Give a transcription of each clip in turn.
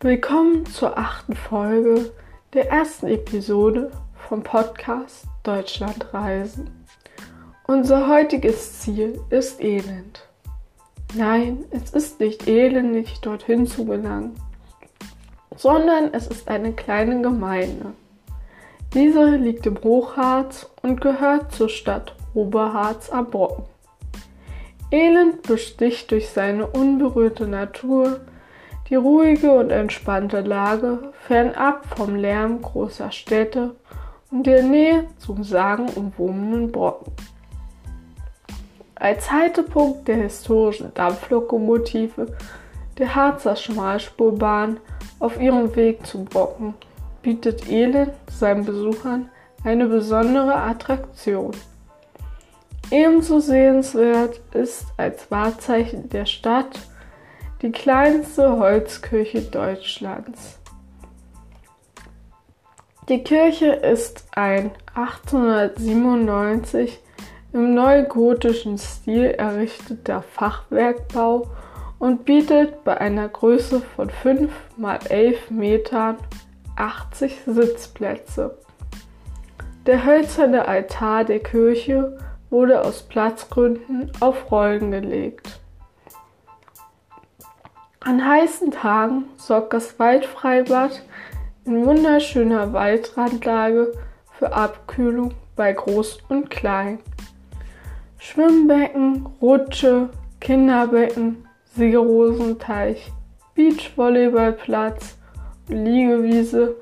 Willkommen zur achten Folge der ersten Episode vom Podcast Deutschlandreisen. Unser heutiges Ziel ist Elend. Nein, es ist nicht elendig, dorthin zu gelangen, sondern es ist eine kleine Gemeinde. Diese liegt im Hochharz und gehört zur Stadt Oberharz am Brocken. Elend besticht durch seine unberührte Natur, die ruhige und entspannte Lage fernab vom Lärm großer Städte und der Nähe zum sagenumwobenen Brocken. Als Haltepunkt der historischen Dampflokomotive der Harzer Schmalspurbahn auf ihrem Weg zum Brocken bietet Elend seinen Besuchern eine besondere Attraktion. Ebenso sehenswert ist als Wahrzeichen der Stadt die kleinste Holzkirche Deutschlands. Die Kirche ist ein 1897 im neugotischen Stil errichteter Fachwerkbau und bietet bei einer Größe von 5 x 11 Metern 80 Sitzplätze. Der hölzerne Altar der Kirche wurde aus Platzgründen auf Rollen gelegt. An heißen Tagen sorgt das Waldfreibad in wunderschöner Waldrandlage für Abkühlung bei Groß und Klein. Schwimmbecken, Rutsche, Kinderbecken, Seerosenteich, Beachvolleyballplatz und Liegewiese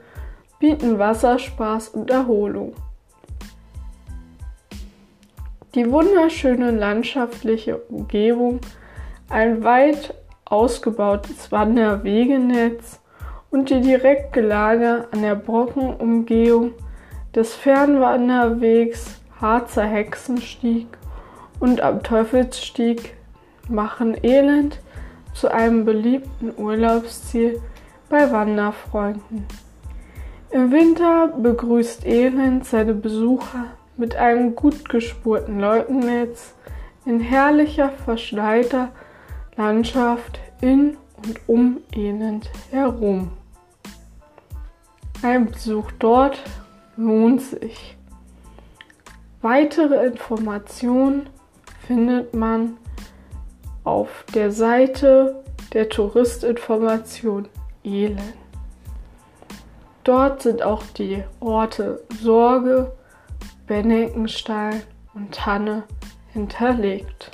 bieten Wasserspaß und Erholung. Die wunderschöne landschaftliche Umgebung, ein weit ausgebautes Wanderwegenetz und die direkte Lage an der Brockenumgehung des Fernwanderwegs Harzer Hexenstieg und am Teufelsstieg machen Elend zu einem beliebten Urlaubsziel bei Wanderfreunden. Im Winter begrüßt Elend seine Besucher mit einem gut gespurten Leutennetz in herrlicher verschneiter Landschaft in und um Elend herum. Ein Besuch dort lohnt sich. Weitere Informationen findet man auf der Seite der Touristinformation Elend. Dort sind auch die Orte Sorge, Benneckenstein und Tanne hinterlegt.